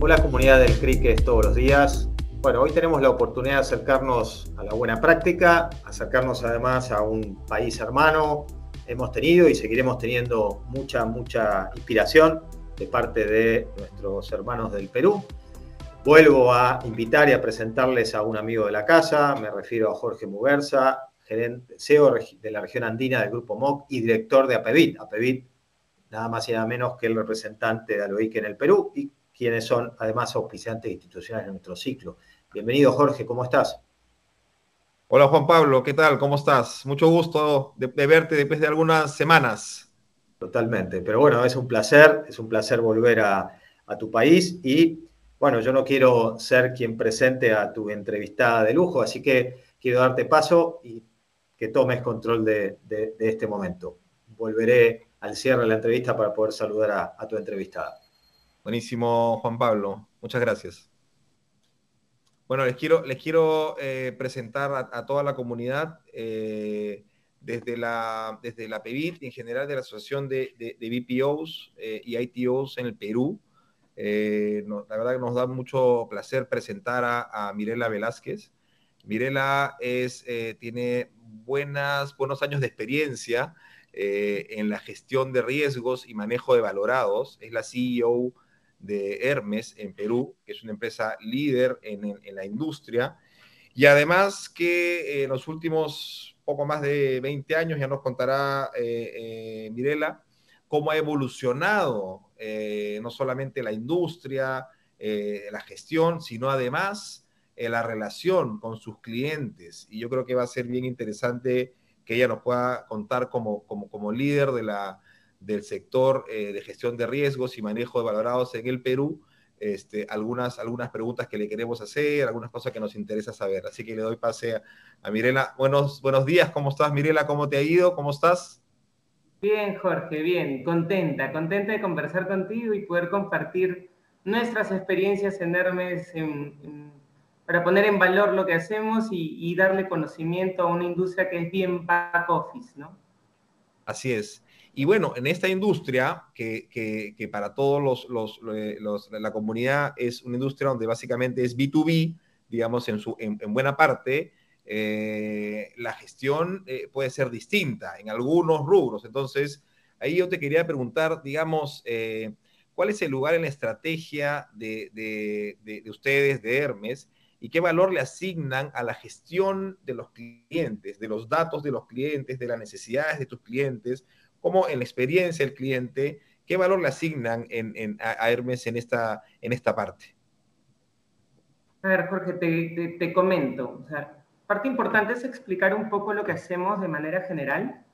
Hola comunidad del cricket todos los días. Bueno, hoy tenemos la oportunidad de acercarnos a la buena práctica, acercarnos además a un país hermano. Hemos tenido y seguiremos teniendo mucha, mucha inspiración de parte de nuestros hermanos del Perú. Vuelvo a invitar y a presentarles a un amigo de la casa, me refiero a Jorge Muguerza, CEO de la región andina del Grupo MOC y director de APEVIT. APEVIT, nada más y nada menos que el representante de Aloique en el Perú y quienes son además auspiciantes institucionales de nuestro ciclo. Bienvenido, Jorge, ¿cómo estás? Hola, Juan Pablo, ¿qué tal? ¿Cómo estás? Mucho gusto de, verte después de algunas semanas. Totalmente, pero bueno, es un placer, es un placer volver a, tu país y bueno, yo no quiero ser quien presente a tu entrevistada de lujo, así que quiero darte paso y que tomes control de, este momento. Volveré al cierre de la entrevista para poder saludar a tu entrevistada. Buenísimo, Juan Pablo. Muchas gracias. Bueno, les quiero, les quiero eh, presentar a, toda la comunidad eh, desde, la, desde la y en general de la Asociación de, de, BPOs eh, y ITOs en el Perú. la verdad que nos da mucho placer presentar a, Mirela Velázquez. Mirela es, tiene buenas, buenos años de experiencia en la gestión de riesgos y manejo de valorados. Es la CEO de Hermes en Perú, que es una empresa líder en, la industria, y además que en los últimos poco más de 20 años, ya nos contará eh, eh, Mirela, cómo ha evolucionado eh, no solamente la industria, la gestión, sino además la relación con sus clientes. Y yo creo que va a ser bien interesante que ella nos pueda contar como, como, como líder de la, del sector eh, de gestión de riesgos y manejo de valorados en el Perú, este, algunas, algunas preguntas que le queremos hacer, algunas cosas que nos interesa saber. Así que le doy pase a, Mirela. Buenos, buenos días, ¿cómo estás Mirela? ¿Cómo te ha ido? ¿Cómo estás? Bien, Jorge, bien, contenta, contenta de conversar contigo y poder compartir nuestras experiencias en Hermes para poner en valor lo que hacemos y, y darle conocimiento a una industria que es bien back office, ¿no? Así es. Y bueno, en esta industria, que, que, para todos los, los, los, la comunidad es una industria donde básicamente es B2B, digamos, en, su, en, buena parte, eh, la gestión eh, puede ser distinta en algunos rubros. Entonces, ahí yo te quería preguntar, digamos, eh, ¿cuál es el lugar en la estrategia de, de, de, ustedes, de Hermes, y qué valor le asignan a la gestión de los clientes, de los datos de los clientes, de las necesidades de tus clientes? Cómo en la experiencia del cliente, qué valor le asignan a, Hermes en esta, en esta parte. A ver, Jorge, te, comento. parte importante es explicar un poco lo que hacemos de manera general.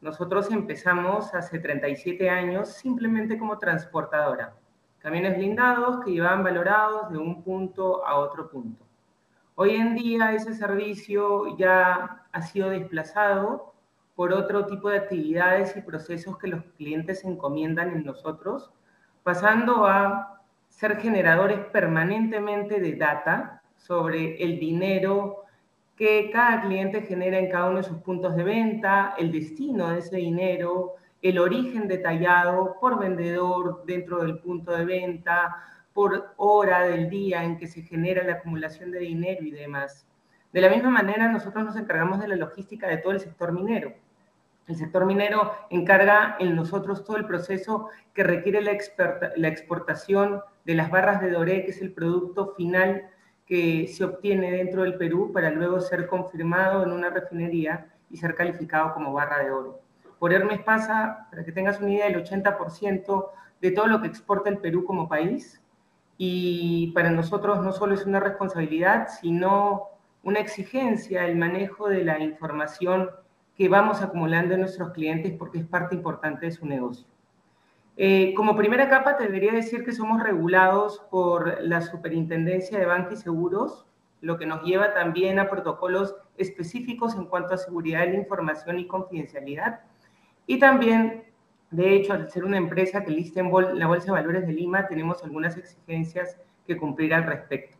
Nosotros empezamos hace 37 años simplemente como transportadora. Camiones blindados que llevaban valorados de un punto a otro punto. Hoy en día ese servicio ya ha sido desplazado por otro tipo de actividades y procesos que los clientes encomiendan en nosotros, pasando a ser generadores permanentemente de data sobre el dinero que cada cliente genera en cada uno de sus puntos de venta, el destino de ese dinero, el origen detallado por vendedor dentro del punto de venta, por hora del día en que se genera la acumulación de dinero y demás. De la misma manera, nosotros nos encargamos de la logística de todo el sector minero. El sector minero encarga en nosotros todo el proceso que requiere la, exportación de las barras de doré, que es el producto final que se obtiene dentro del Perú para luego ser confirmado en una refinería y ser calificado como barra de oro. Por Hermes pasa, para que tengas una idea, el 80% de todo lo que exporta el Perú como país. Y para nosotros no solo es una responsabilidad, sino una exigencia el manejo de la información que vamos acumulando en nuestros clientes porque es parte importante de su negocio. Eh, como primera capa, te debería decir que somos regulados por la Superintendencia de Banca y Seguros, lo que nos lleva también a protocolos específicos en cuanto a seguridad de la información y confidencialidad. Y también, de hecho, al ser una empresa que lista en la Bolsa de Valores de Lima, tenemos algunas exigencias que cumplir al respecto.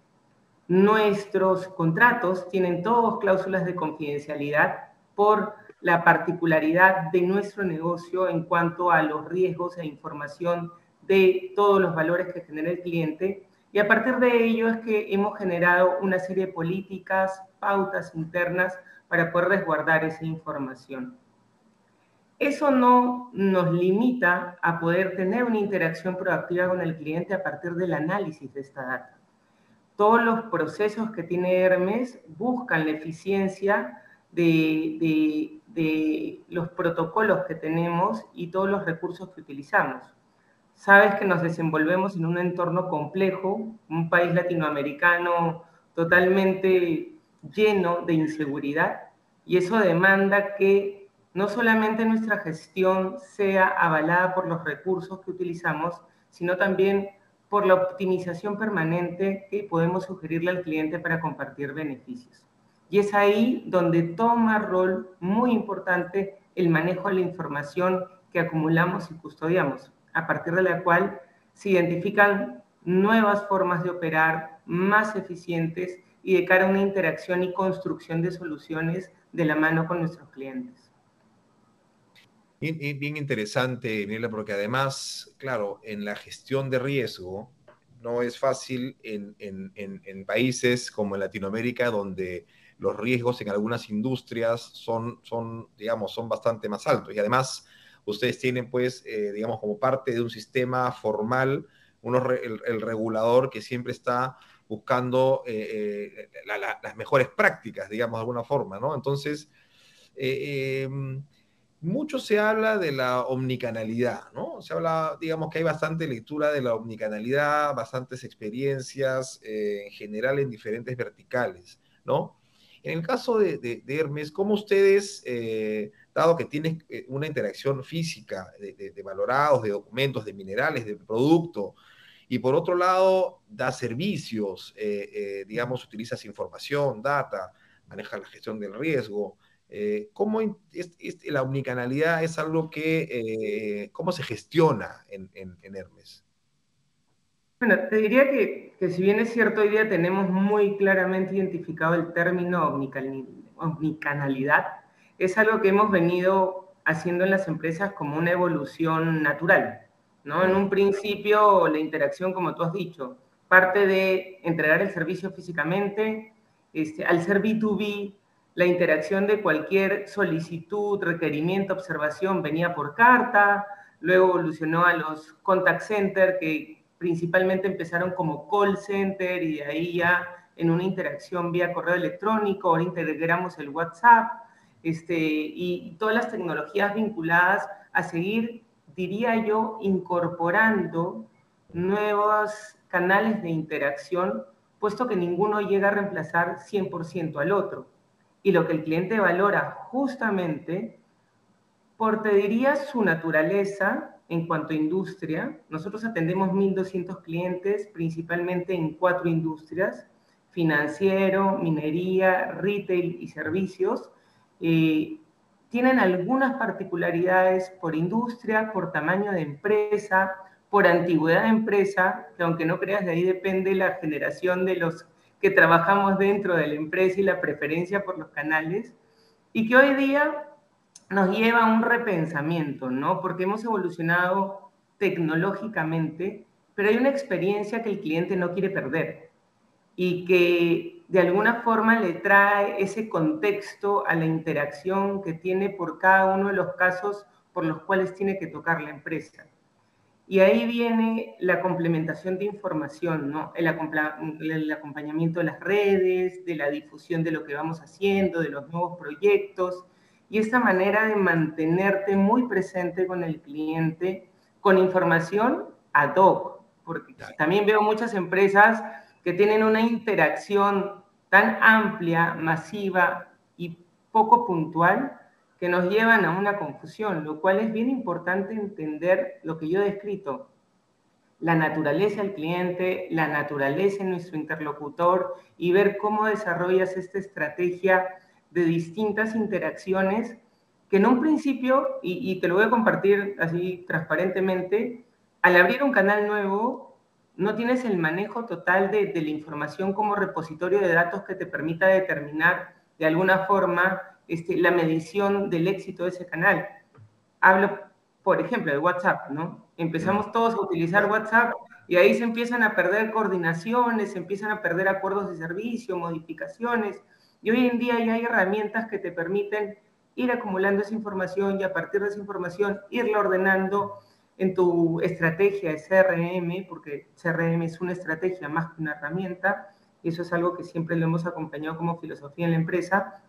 Nuestros contratos tienen todos cláusulas de confidencialidad por la particularidad de nuestro negocio en cuanto a los riesgos e información de todos los valores que genera el cliente Y a partir de ello es que hemos generado una serie de políticas, pautas internas para poder resguardar esa información. Eso no nos limita a poder tener una interacción proactiva con el cliente a partir del análisis de esta data. Todos los procesos que tiene Hermes buscan la eficiencia de, los protocolos que tenemos y todos los recursos que utilizamos. Sabes que nos desenvolvemos en un entorno complejo, un país latinoamericano totalmente lleno de inseguridad y eso demanda que no solamente nuestra gestión sea avalada por los recursos que utilizamos, sino también por la optimización permanente que podemos sugerirle al cliente para compartir beneficios. Y es ahí donde toma rol muy importante el manejo de la información que acumulamos y custodiamos, a partir de la cual se identifican nuevas formas de operar más eficientes y de cara a una interacción y construcción de soluciones de la mano con nuestros clientes. Bien, interesante, Mirela, porque además, claro, en la gestión de riesgo no es fácil en, en, países como en Latinoamérica, donde los riesgos en algunas industrias son, son, digamos, son bastante más altos. Y además, ustedes tienen, pues, eh, digamos, como parte de un sistema formal, el, regulador que siempre está buscando eh, eh, las mejores prácticas, digamos, de alguna forma, ¿no? Entonces, em, mucho se habla de la omnicanalidad, ¿no? Se habla, digamos que hay bastante lectura de la omnicanalidad, bastantes experiencias en general en diferentes verticales, ¿no? En el caso de, Hermes, ¿cómo ustedes, eh, dado que tienen eh, una interacción física de, valorados, de documentos, de minerales, de producto, y por otro lado da servicios, eh, digamos, utilizas información, data, maneja la gestión del riesgo, ¿cómo es, la omnicanalidad es algo que, cómo se gestiona en Hermes? Bueno, te diría que, si bien es cierto, hoy día tenemos muy claramente identificado el término omnicanalidad, es algo que hemos venido haciendo en las empresas como una evolución natural. ¿no? En un principio, la interacción, como tú has dicho, parte de entregar el servicio físicamente, este, al ser B2B, la interacción de cualquier solicitud, requerimiento, observación venía por carta, luego evolucionó a los contact center que principalmente empezaron como call center y de ahí ya en una interacción vía correo electrónico, ahora integramos el WhatsApp este, y todas las tecnologías vinculadas a seguir, diría yo, incorporando nuevos canales de interacción, puesto que ninguno llega a reemplazar 100% al otro. Y lo que el cliente valora justamente por, te diría, su naturaleza, en cuanto a industria, nosotros atendemos 1.200 clientes, principalmente en cuatro industrias, financiero, minería, retail y servicios. Eh, tienen algunas particularidades por industria, por tamaño de empresa, por antigüedad de empresa, que aunque no creas, de ahí depende la generación de los que trabajamos dentro de la empresa y la preferencia por los canales, y que hoy día nos lleva a un repensamiento, ¿no? Porque hemos evolucionado tecnológicamente, pero hay una experiencia que el cliente no quiere perder y que de alguna forma le trae ese contexto a la interacción que tiene por cada uno de los casos por los cuales tiene que tocar la empresa. Y ahí viene la complementación de información, ¿no? el, el, acompañamiento de las redes, de la difusión de lo que vamos haciendo, de los nuevos proyectos, y esta manera de mantenerte muy presente con el cliente con información ad hoc, porque también veo muchas empresas que tienen una interacción tan amplia, masiva y poco puntual que nos llevan a una confusión, lo cual es bien importante entender lo que yo he descrito, la naturaleza del cliente, la naturaleza de nuestro interlocutor y ver cómo desarrollas esta estrategia de distintas interacciones que en un principio, y, te lo voy a compartir así transparentemente, al abrir un canal nuevo, no tienes el manejo total de, la información como repositorio de datos que te permita determinar de alguna forma este, la medición del éxito de ese canal. Hablo, por ejemplo, de WhatsApp, ¿no? Empezamos todos a utilizar WhatsApp y ahí se empiezan a perder coordinaciones, se empiezan a perder acuerdos de servicio, modificaciones, y hoy en día ya hay herramientas que te permiten ir acumulando esa información y a partir de esa información irla ordenando en tu estrategia de CRM, porque CRM es una estrategia más que una herramienta, y eso es algo que siempre lo hemos acompañado como filosofía en la empresa,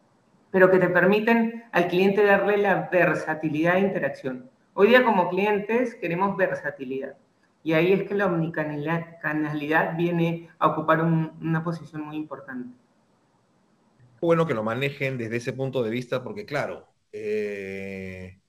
pero que te permiten al cliente darle la versatilidad de interacción. Hoy día como clientes queremos versatilidad. Y ahí es que la omnicanalidad viene a ocupar una posición muy importante. Bueno que lo manejen desde ese punto de vista, porque claro, eh,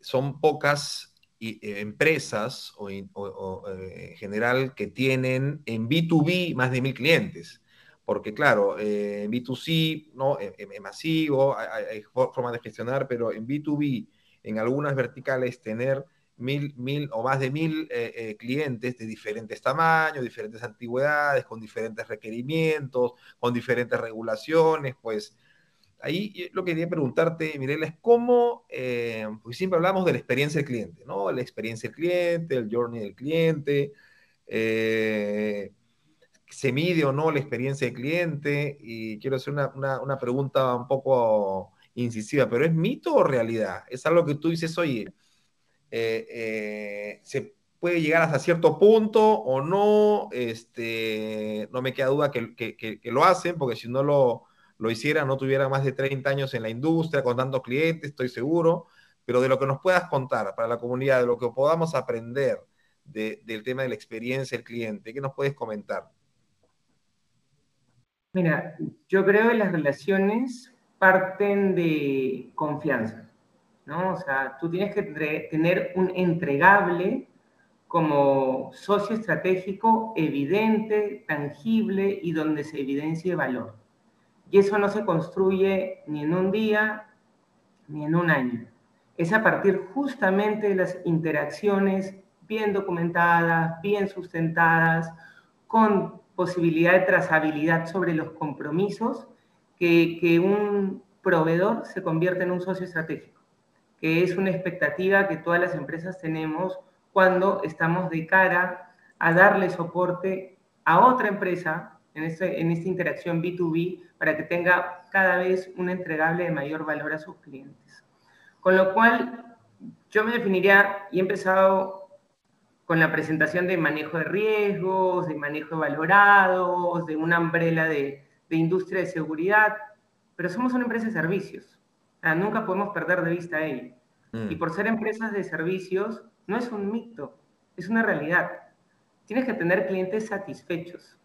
son pocas eh, empresas o, eh, en general que tienen en B2B más de mil clientes. Porque claro, en B2C ¿no? es, masivo, hay, hay formas de gestionar, pero en B2B, en algunas verticales, tener mil, mil o más de mil eh, eh, clientes de diferentes tamaños, diferentes antigüedades, con diferentes requerimientos, con diferentes regulaciones, pues ahí lo que quería preguntarte, Mirela, es cómo, eh, pues siempre hablamos de la experiencia del cliente, ¿no? La experiencia del cliente, el journey del cliente, se mide o no la experiencia del cliente, y quiero hacer una, una pregunta un poco incisiva, pero ¿es mito o realidad? Es algo que tú dices, oye, eh, eh, se puede llegar hasta cierto punto o no, este, no me queda duda que, lo hacen, porque si no lo, lo hiciera, no tuviera más de 30 años en la industria, con tantos clientes, estoy seguro, pero de lo que nos puedas contar para la comunidad, de lo que podamos aprender del tema de la experiencia del cliente, ¿qué nos puedes comentar? Mira, yo creo que las relaciones parten de confianza. ¿No? O sea, tú tienes que tener un entregable como socio estratégico evidente, tangible y donde se evidencie valor. Y eso no se construye ni en un día ni en un año. Es a partir justamente de las interacciones bien documentadas, bien sustentadas, con posibilidad de trazabilidad sobre los compromisos, que, que un proveedor se convierte en un socio estratégico que es una expectativa que todas las empresas tenemos cuando estamos de cara a darle soporte a otra empresa en, este, en esta interacción B2B para que tenga cada vez un entregable de mayor valor a sus clientes. Con lo cual, yo me definiría y he empezado con la presentación de manejo de riesgos, de manejo de valorados, de una umbrella de, de industria de seguridad, pero somos una empresa de servicios nunca podemos perder de vista ello. Mm. Y por ser empresas de servicios, no es un mito, es una realidad. Tienes que tener clientes satisfechos.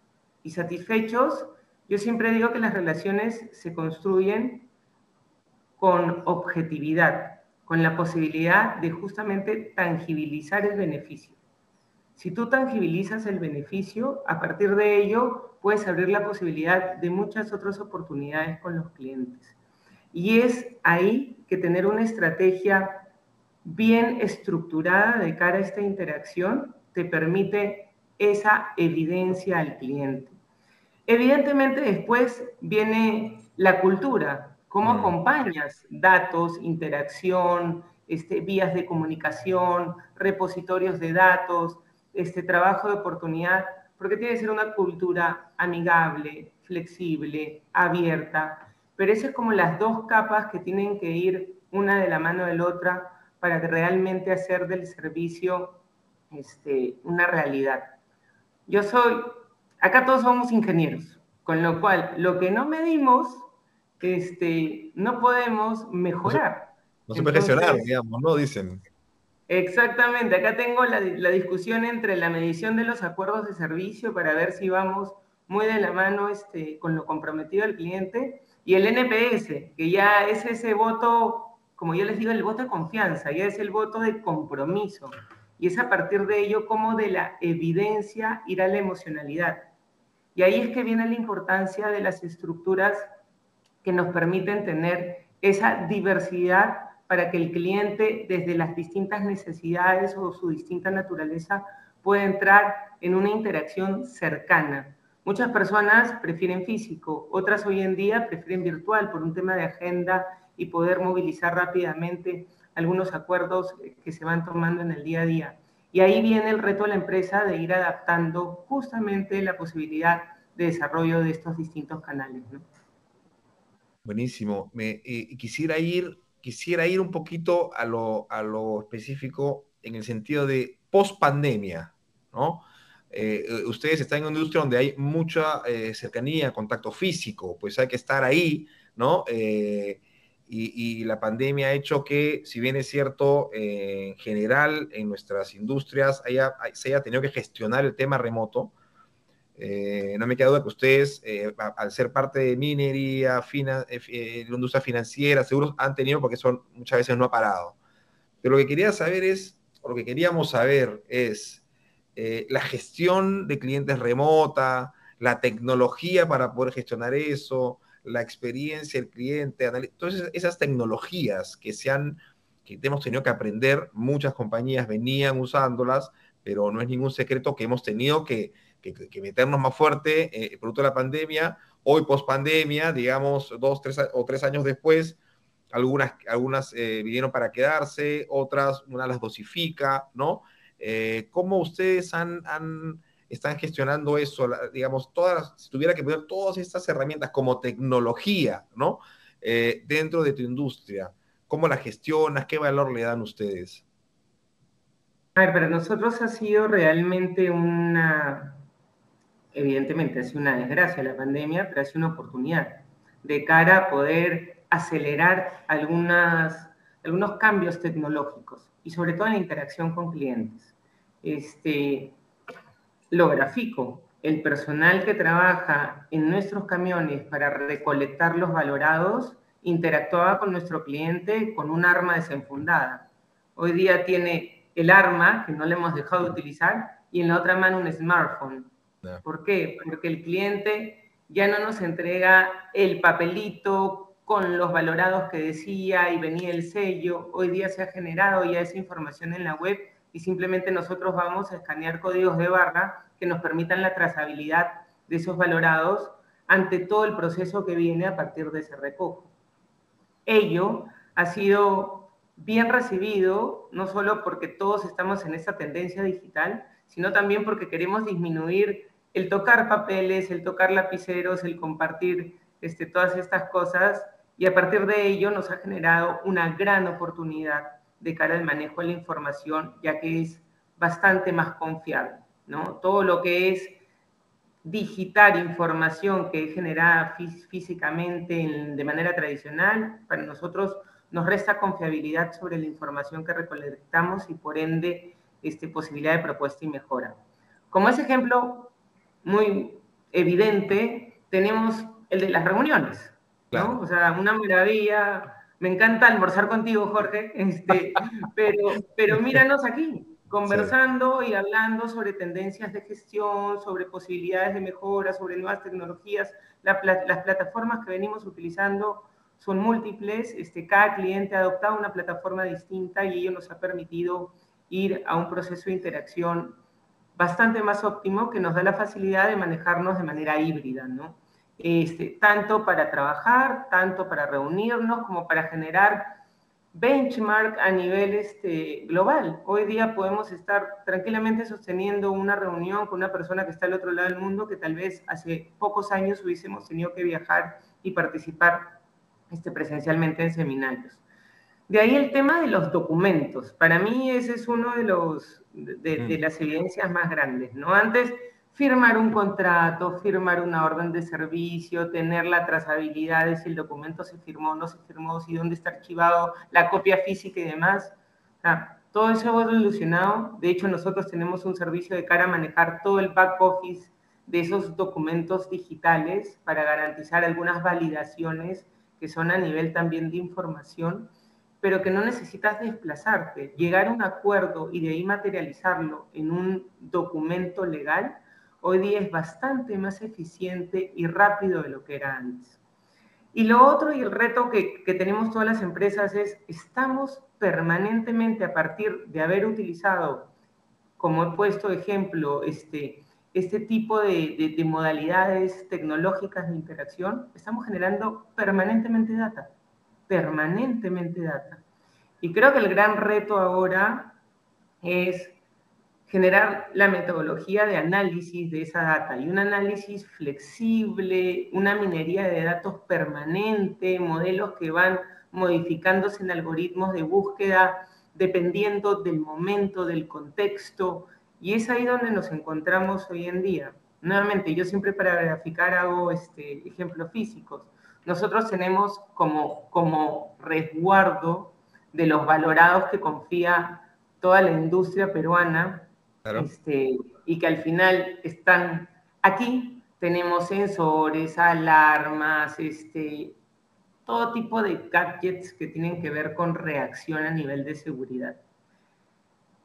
Y satisfechos, yo siempre digo que las relaciones se construyen con objetividad, con la posibilidad de justamente tangibilizar el beneficio. Si tú tangibilizas el beneficio, a partir de ello puedes abrir la posibilidad de muchas otras oportunidades con los clientes. Y es ahí que tener una estrategia bien estructurada de cara a esta interacción te permite esa evidencia al cliente. Evidentemente después viene la cultura, cómo mm. acompañas datos, interacción, este, vías de comunicación, repositorios de datos, este trabajo de oportunidad, porque tiene que ser una cultura amigable, flexible, abierta, pero esas es como las dos capas que tienen que ir una de la mano de la otra para realmente hacer del servicio este, una realidad. Yo soy, acá todos somos ingenieros, con lo cual lo que no medimos, este, no podemos mejorar. No se, puede gestionar, digamos, ¿no? Dicen. Exactamente, acá tengo la, la, discusión entre la medición de los acuerdos de servicio para ver si vamos muy de la mano este, con lo comprometido del cliente y el NPS, que ya es ese voto, como yo les digo, el voto de confianza, ya es el voto de compromiso. Y es a partir de ello como de la evidencia irá la emocionalidad. Y ahí es que viene la importancia de las estructuras que nos permiten tener esa diversidad para que el cliente, desde las distintas necesidades o su distinta naturaleza, pueda entrar en una interacción cercana, Muchas personas prefieren físico, otras hoy en día prefieren virtual por un tema de agenda y poder movilizar rápidamente algunos acuerdos que se van tomando en el día a día. Y ahí viene el reto de la empresa de ir adaptando justamente la posibilidad de desarrollo de estos distintos canales. Buenísimo. Quisiera, ir, quisiera ir un poquito a lo, a lo específico en el sentido de post pandemia, ¿no? Eh, eh, ustedes están en una industria donde hay mucha cercanía, contacto físico, pues hay que estar ahí, ¿no? y, la pandemia ha hecho que, si bien es cierto, en general en nuestras industrias haya, se haya tenido que gestionar el tema remoto, eh, no me queda duda que ustedes, eh, al ser parte de minería, fina, eh, industria financiera, seguros han tenido, porque eso muchas veces no ha parado. Pero lo que quería saber es, o lo que queríamos saber es la gestión de clientes remota, la tecnología para poder gestionar eso, la experiencia del cliente, entonces esas tecnologías que se han, que hemos tenido que aprender, muchas compañías venían usándolas, pero no es ningún secreto que hemos tenido que que, meternos más fuerte, eh, producto de la pandemia, hoy post pandemia, digamos, dos tres, o tres años después, algunas, algunas eh, vinieron para quedarse, otras una las dosifica, ¿no? Eh, ¿Cómo ustedes han, están gestionando eso? digamos, todas, si tuviera que poner todas estas herramientas como tecnología, ¿no? dentro de tu industria, ¿cómo la gestionas? ¿Qué valor le dan ustedes? A ver, para nosotros ha sido realmente una, evidentemente ha sido una desgracia la pandemia, pero ha sido una oportunidad de cara a poder acelerar algunas, algunos cambios tecnológicos y sobre todo en la interacción con clientes. Este, lo grafico, el personal que trabaja en nuestros camiones para recolectar los valorados interactuaba con nuestro cliente con un arma desenfundada. Hoy día tiene el arma, que no le hemos dejado de utilizar, y en la otra mano un smartphone ¿Por qué? Porque el cliente ya no nos entrega el papelito con los valorados que decía y venía el sello. Hoy día se ha generado ya esa información en la web y simplemente nosotros vamos a escanear códigos de barra que nos permitan la trazabilidad de esos valorados ante todo el proceso que viene a partir de ese recojo. Ello ha sido bien recibido, no solo porque todos estamos en esta tendencia digital, sino también porque queremos disminuir el tocar papeles, el tocar lapiceros, el compartir este, todas estas cosas y a partir de ello nos ha generado una gran oportunidad de cara al manejo de la información, ya que es bastante más confiable, ¿no? Todo lo que es digitar información que es generada físicamente de manera tradicional, para nosotros nos resta confiabilidad sobre la información que recolectamos y por ende este, posibilidad de propuesta y mejora. Como ese ejemplo, muy evidente, tenemos el de las reuniones, ¿no? O sea, una maravilla. Me encanta almorzar contigo, Jorge, este, pero, pero míranos aquí, conversando y hablando sobre tendencias de gestión, sobre posibilidades de mejora, sobre nuevas tecnologías. las plataformas que venimos utilizando son múltiples. Este, cada cliente ha adoptado una plataforma distinta y ello nos ha permitido ir a un proceso de interacción bastante más óptimo que nos da la facilidad de manejarnos de manera híbrida, ¿no? Este, tanto para trabajar, tanto para reunirnos, como para generar benchmark a nivel este, global. Hoy día podemos estar tranquilamente sosteniendo una reunión con una persona que está al otro lado del mundo que tal vez hace pocos años hubiésemos tenido que viajar y participar este, presencialmente en seminarios. De ahí el tema de los documentos. Para mí ese es uno de, los, de, mm. las evidencias más grandes, ¿no? Antes, firmar un contrato, firmar una orden de servicio, tener la trazabilidad de si el documento se firmó no se firmó, si dónde está archivado, la copia física y demás. todo eso ha evolucionado. De hecho, nosotros tenemos un servicio de cara a manejar todo el back office de esos documentos digitales para garantizar algunas validaciones que son a nivel también de información pero que no necesitas desplazarte. Llegar a un acuerdo y de ahí materializarlo en un documento legal, hoy día es bastante más eficiente y rápido de lo que era antes. Y lo otro y el reto que, tenemos todas las empresas es, estamos permanentemente a partir de haber utilizado, como he puesto ejemplo, este, este tipo de, de modalidades tecnológicas de interacción, estamos generando permanentemente data permanentemente data. Y creo que el gran reto ahora es generar la metodología de análisis de esa data y un análisis flexible, una minería de datos permanente, modelos que van modificándose en algoritmos de búsqueda dependiendo del momento, del contexto, y es ahí donde nos encontramos hoy en día. Nuevamente, yo siempre para graficar hago este, ejemplos físicos. Nosotros tenemos como, como resguardo de los valorados que confía toda la industria peruana este, y que al final están aquí. Tenemos sensores, alarmas, este, todo tipo de gadgets que tienen que ver con reacción a nivel de seguridad.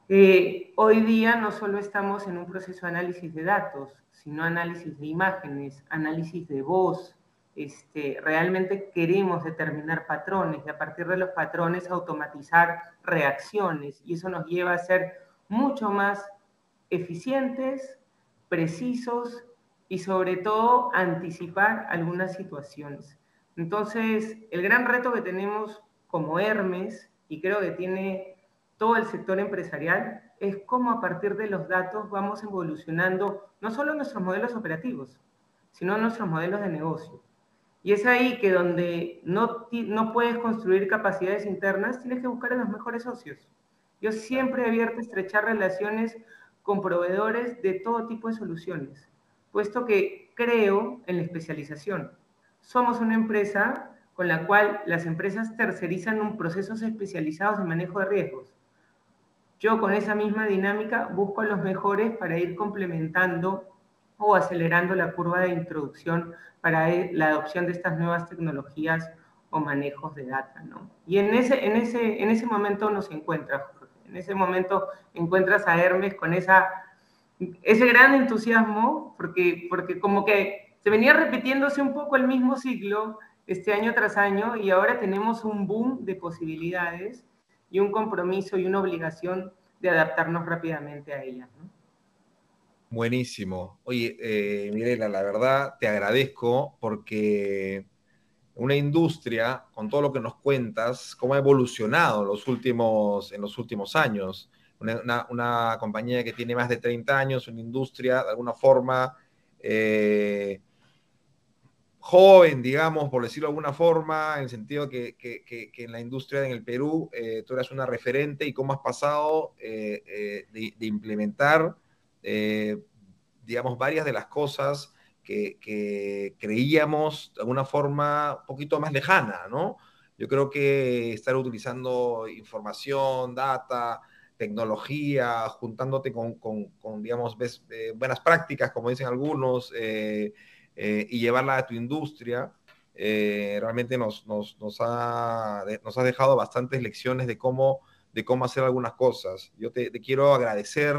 Eh, hoy día no solo estamos en un proceso de análisis de datos, sino análisis de imágenes, análisis de voz. Este, realmente queremos determinar patrones y a partir de los patrones automatizar reacciones y eso nos lleva a ser mucho más eficientes, precisos y sobre todo anticipar algunas situaciones. Entonces, el gran reto que tenemos como Hermes, y creo que tiene todo el sector empresarial, es cómo a partir de los datos vamos evolucionando no solo nuestros modelos operativos, sino nuestros modelos de negocio. Y es ahí que donde no, no puedes construir capacidades internas, tienes que buscar a los mejores socios. Yo siempre he abierto a estrechar relaciones con proveedores de todo tipo de soluciones, puesto que creo en la especialización. Somos una empresa con la cual las empresas tercerizan un procesos especializados de manejo de riesgos. Yo con esa misma dinámica busco a los mejores para ir complementando o acelerando la curva de introducción para la adopción de estas nuevas tecnologías o manejos de data. Y en ese, en, ese, en ese momento nos encuentra, en ese momento encuentras a Hermes con esa, ese gran entusiasmo, porque, porque como que se venía repitiéndose un poco el mismo ciclo este año tras año y ahora tenemos un boom de posibilidades y un compromiso y una obligación de adaptarnos rápidamente a ellas. Buenísimo. Oye, eh, Mirela, la verdad te agradezco porque una industria, con todo lo que nos cuentas, cómo ha evolucionado en los últimos, en los últimos años. Una, compañía que tiene más de 30 años, una industria de alguna forma eh, joven, digamos, por decirlo de alguna forma, en el sentido que, que, en la industria en el Perú eh, tú eras una referente y cómo has pasado eh, de, implementar, digamos, varias de las cosas que, creíamos de alguna forma un poquito más lejana, ¿no? Yo creo que estar utilizando información, data, tecnología, juntándote con, digamos, eh, buenas prácticas, como dicen algunos, eh, eh, y llevarla a tu industria, realmente nos, nos, nos, ha, nos ha dejado bastantes lecciones de cómo, de cómo hacer algunas cosas. Yo te, te quiero agradecer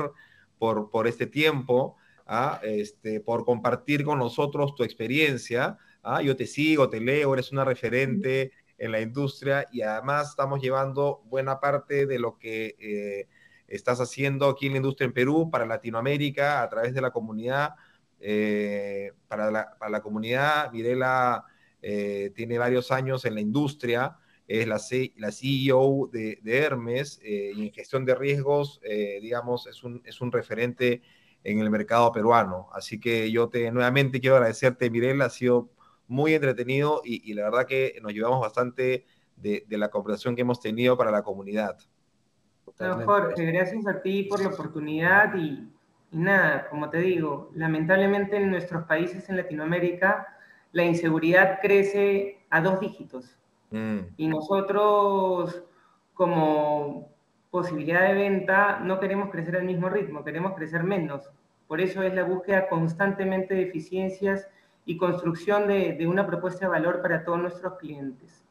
por, por este tiempo. ¿Ah? este, por compartir con nosotros tu experiencia. ¿ah? Yo te sigo, te leo, eres una referente en la industria y además estamos llevando buena parte de lo que eh, estás haciendo aquí en la industria en Perú para Latinoamérica a través de la comunidad. Eh, para, la, comunidad, Mirela eh, tiene varios años en la industria, es la, la CEO de, Hermes y en gestión de riesgos, digamos, es un, es un referente en el mercado peruano. Así que yo te nuevamente quiero agradecerte, Mirel, ha sido muy entretenido y, la verdad que nos llevamos bastante de, la cooperación que hemos tenido para la comunidad. Jorge, gracias a ti por la oportunidad y, nada, como te digo, lamentablemente en nuestros países en Latinoamérica la inseguridad crece a dos dígitos. Mm. Y nosotros como posibilidad de venta, no queremos crecer al mismo ritmo, queremos crecer menos. Por eso es la búsqueda constantemente de eficiencias y construcción de, una propuesta de valor para todos nuestros clientes.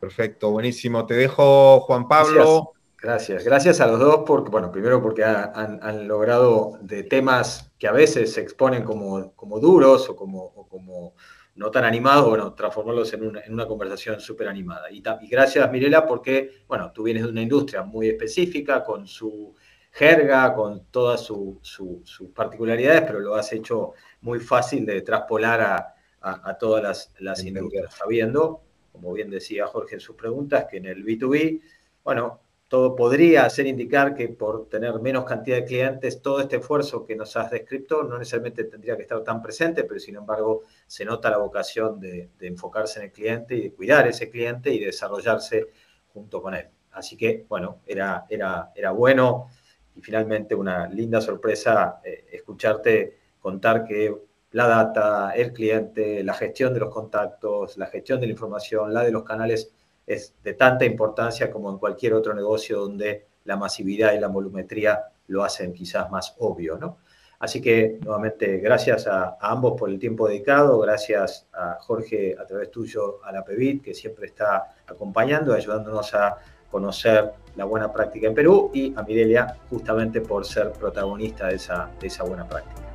Perfecto, buenísimo. Te dejo, Juan Pablo. Gracias, gracias, a los dos, porque, bueno, primero porque han, logrado de temas que a veces se exponen como, como duros o como, o como no tan animado, bueno, transformarlos en una, conversación súper animada. Y, gracias, Mirela, porque, bueno, tú vienes de una industria muy específica, con su jerga, con todas sus particularidades, pero lo has hecho muy fácil de traspolar a, todas las, las industrias, sabiendo, como bien decía Jorge en sus preguntas, que en el B2B, bueno, todo podría hacer indicar que por tener menos cantidad de clientes, todo este esfuerzo que nos has descrito no necesariamente tendría que estar tan presente, pero sin embargo se nota la vocación de, enfocarse en el cliente y de cuidar ese cliente y desarrollarse junto con él. Así que, bueno, era, era, era bueno y finalmente una linda sorpresa eh, escucharte contar que la data, el cliente, la gestión de los contactos, la gestión de la información, la de los canales, es de tanta importancia como en cualquier otro negocio donde la masividad y la volumetría lo hacen quizás más obvio, ¿no? Así que nuevamente gracias a, ambos por el tiempo dedicado, gracias a Jorge a través tuyo a la PEVIT que siempre está acompañando, ayudándonos a conocer la buena práctica en Perú y a Mirelia justamente por ser protagonista de esa, de esa buena práctica.